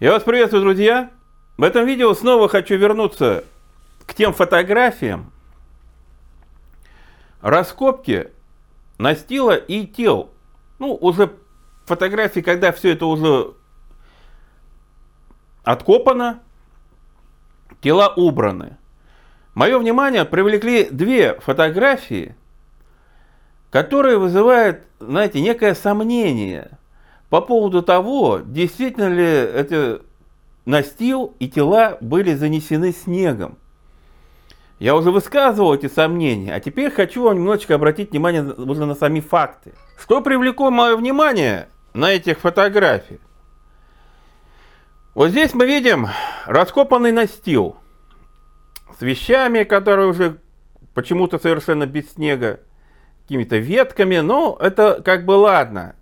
Я вас приветствую, друзья! В этом видео снова хочу вернуться к тем фотографиям раскопки настила и тел. Ну, уже фотографии, когда все это уже откопано, тела убраны. Мое внимание привлекли две фотографии, которые вызывают, знаете, некое сомнение по поводу того, действительно ли это настил и тела были занесены снегом. Я уже высказывал эти сомнения, а теперь хочу вам немножечко обратить внимание уже на сами факты. Что привлекло мое внимание на этих фотографиях? Вот здесь мы видим раскопанный настил с вещами, которые уже почему-то совершенно без снега, какими-то ветками, но это как бы ладно.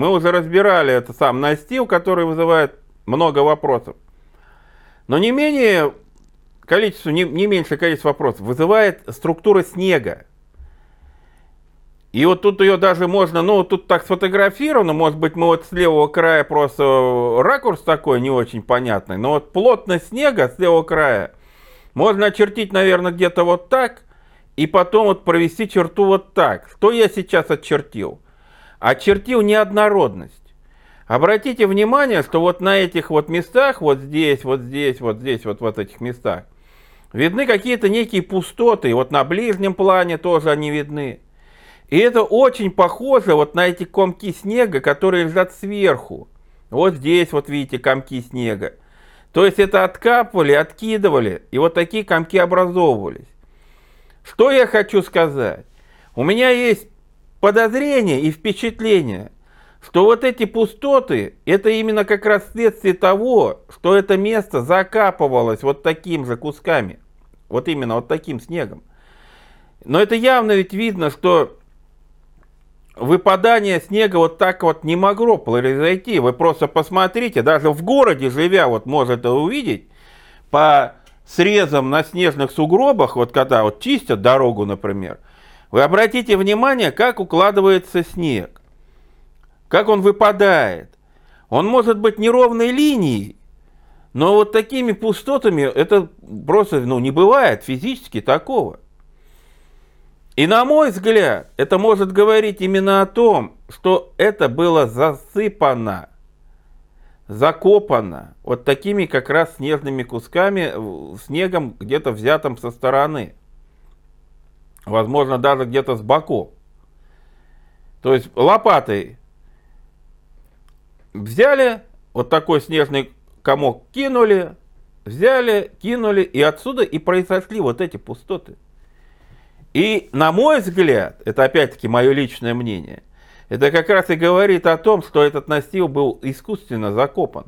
Мы уже разбирали это сам настил, который вызывает много вопросов. Но не менее количество, не, не меньшее количество вопросов вызывает структура снега. И вот тут ее даже можно, ну, тут так сфотографировано, может быть, мы вот с левого края просто ракурс такой не очень понятный, но вот плотность снега с левого края можно очертить, наверное, где-то вот так, и потом вот провести черту вот так. Что я сейчас отчертил? Очертил неоднородность. Обратите внимание, что вот на этих вот местах, вот здесь, вот здесь, вот здесь, вот в этих местах, видны какие-то некие пустоты. Вот на ближнем плане тоже они видны. И это очень похоже вот на эти комки снега, которые лежат сверху. Вот здесь вот видите комки снега. То есть это откапывали, откидывали, и вот такие комки образовывались. Что я хочу сказать? У меня есть подозрение и впечатление, что вот эти пустоты, это именно как раз следствие того, что это место закапывалось вот таким же кусками, вот именно вот таким снегом. Но это явно ведь видно, что выпадание снега вот так вот не могло произойти. Вы просто посмотрите, даже в городе живя, вот может увидеть, по срезам на снежных сугробах, вот когда вот чистят дорогу, например, вы обратите внимание, как укладывается снег, как он выпадает. Он может быть неровной линией, но вот такими пустотами это просто ну, не бывает физически такого. И на мой взгляд, это может говорить именно о том, что это было засыпано, закопано вот такими как раз снежными кусками, снегом где-то взятым со стороны возможно, даже где-то с боков. То есть лопатой взяли, вот такой снежный комок кинули, взяли, кинули, и отсюда и произошли вот эти пустоты. И, на мой взгляд, это опять-таки мое личное мнение, это как раз и говорит о том, что этот настил был искусственно закопан.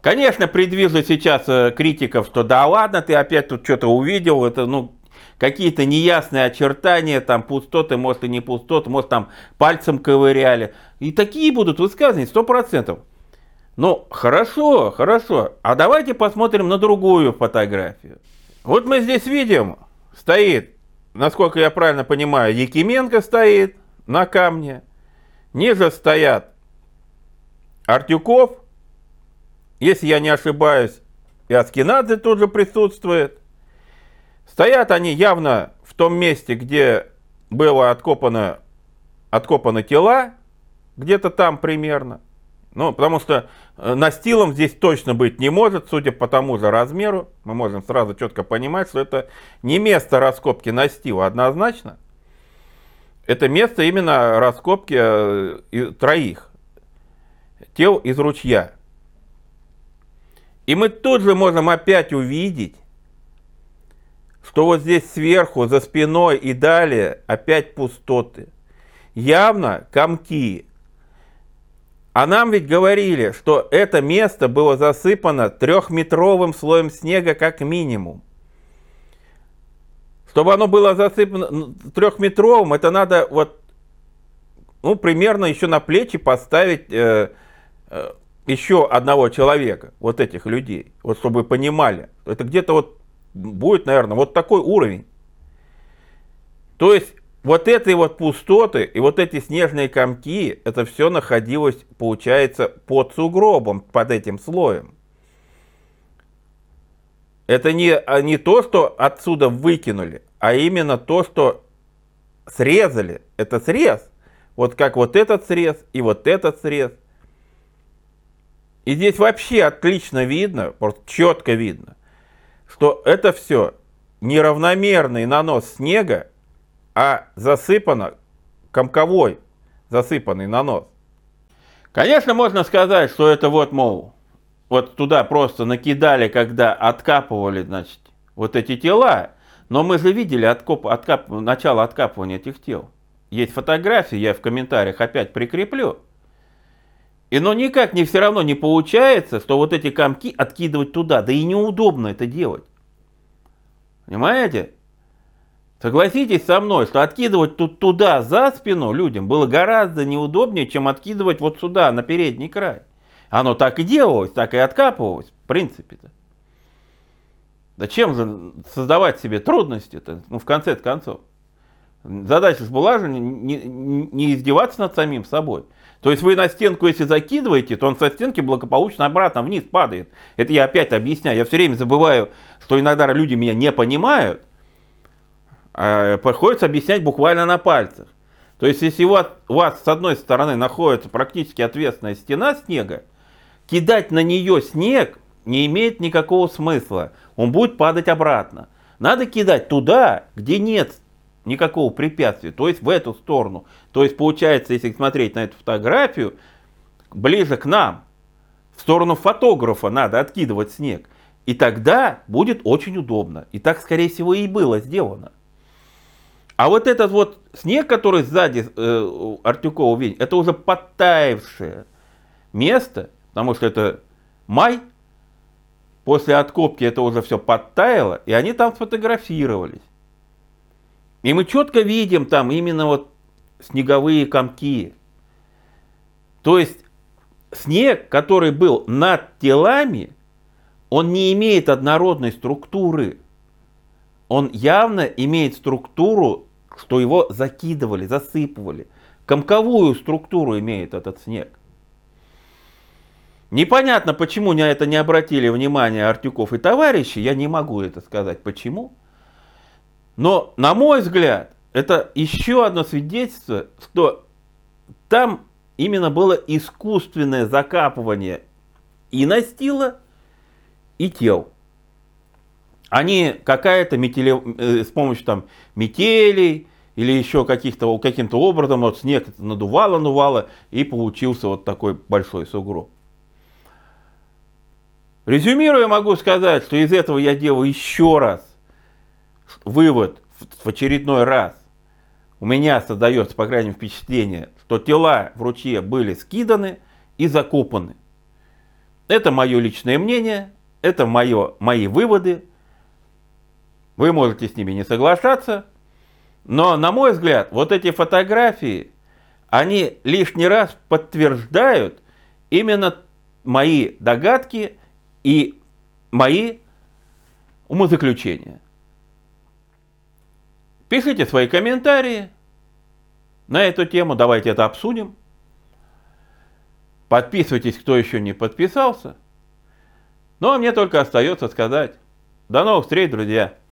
Конечно, предвижу сейчас э, критиков, что да ладно, ты опять тут что-то увидел, это ну какие-то неясные очертания, там пустоты, может и не пустоты, может там пальцем ковыряли. И такие будут высказывания, сто процентов. Ну, хорошо, хорошо. А давайте посмотрим на другую фотографию. Вот мы здесь видим, стоит, насколько я правильно понимаю, Якименко стоит на камне. Ниже стоят Артюков, если я не ошибаюсь, и Аскинадзе тоже присутствует. Стоят они явно в том месте, где было откопано, откопаны тела, где-то там примерно. Ну, потому что э, настилом здесь точно быть не может, судя по тому же размеру. Мы можем сразу четко понимать, что это не место раскопки настила однозначно. Это место именно раскопки э, троих тел из ручья. И мы тут же можем опять увидеть, что вот здесь сверху, за спиной и далее опять пустоты. Явно комки. А нам ведь говорили, что это место было засыпано трехметровым слоем снега как минимум. Чтобы оно было засыпано трехметровым, это надо вот, ну, примерно еще на плечи поставить э, э, еще одного человека, вот этих людей, вот чтобы понимали. Это где-то вот будет, наверное, вот такой уровень. То есть вот этой вот пустоты и вот эти снежные комки, это все находилось, получается, под сугробом, под этим слоем. Это не, а не то, что отсюда выкинули, а именно то, что срезали. Это срез. Вот как вот этот срез и вот этот срез. И здесь вообще отлично видно, просто четко видно, что это все неравномерный нанос снега, а засыпано комковой засыпанный нанос. Конечно, можно сказать, что это вот, мол, вот туда просто накидали, когда откапывали, значит, вот эти тела. Но мы же видели откоп, откап, начало откапывания этих тел. Есть фотографии, я в комментариях опять прикреплю. И но никак не все равно не получается, что вот эти комки откидывать туда. Да и неудобно это делать. Понимаете? Согласитесь со мной, что откидывать тут туда за спину людям было гораздо неудобнее, чем откидывать вот сюда, на передний край. Оно так и делалось, так и откапывалось, в принципе-то. Зачем же создавать себе трудности-то, ну, в конце концов? Задача же была же не, не, не издеваться над самим собой. То есть вы на стенку, если закидываете, то он со стенки благополучно обратно вниз падает. Это я опять объясняю. Я все время забываю, что иногда люди меня не понимают. А приходится объяснять буквально на пальцах. То есть если у вас, у вас с одной стороны находится практически ответственная стена снега, кидать на нее снег не имеет никакого смысла. Он будет падать обратно. Надо кидать туда, где нет никакого препятствия, то есть в эту сторону. То есть получается, если смотреть на эту фотографию, ближе к нам, в сторону фотографа надо откидывать снег. И тогда будет очень удобно. И так, скорее всего, и было сделано. А вот этот вот снег, который сзади э, Артюкова виден, это уже подтаявшее место, потому что это май, после откопки это уже все подтаяло, и они там сфотографировались. И мы четко видим там именно вот снеговые комки. То есть снег, который был над телами, он не имеет однородной структуры. Он явно имеет структуру, что его закидывали, засыпывали. Комковую структуру имеет этот снег. Непонятно, почему на это не обратили внимание Артюков и товарищи, я не могу это сказать почему. Но, на мой взгляд, это еще одно свидетельство, что там именно было искусственное закапывание и настила, и тел. Они какая-то метели, э, с помощью там метелей или еще каких-то, каким-то образом вот снег надувало, надувало, и получился вот такой большой сугроб. Резюмируя, могу сказать, что из этого я делаю еще раз вывод в очередной раз. У меня создается, по крайней мере, впечатление, что тела в ручье были скиданы и закопаны. Это мое личное мнение, это мое, мои выводы. Вы можете с ними не соглашаться, но, на мой взгляд, вот эти фотографии, они лишний раз подтверждают именно мои догадки и мои умозаключения. Пишите свои комментарии на эту тему, давайте это обсудим. Подписывайтесь, кто еще не подписался. Ну а мне только остается сказать, до новых встреч, друзья!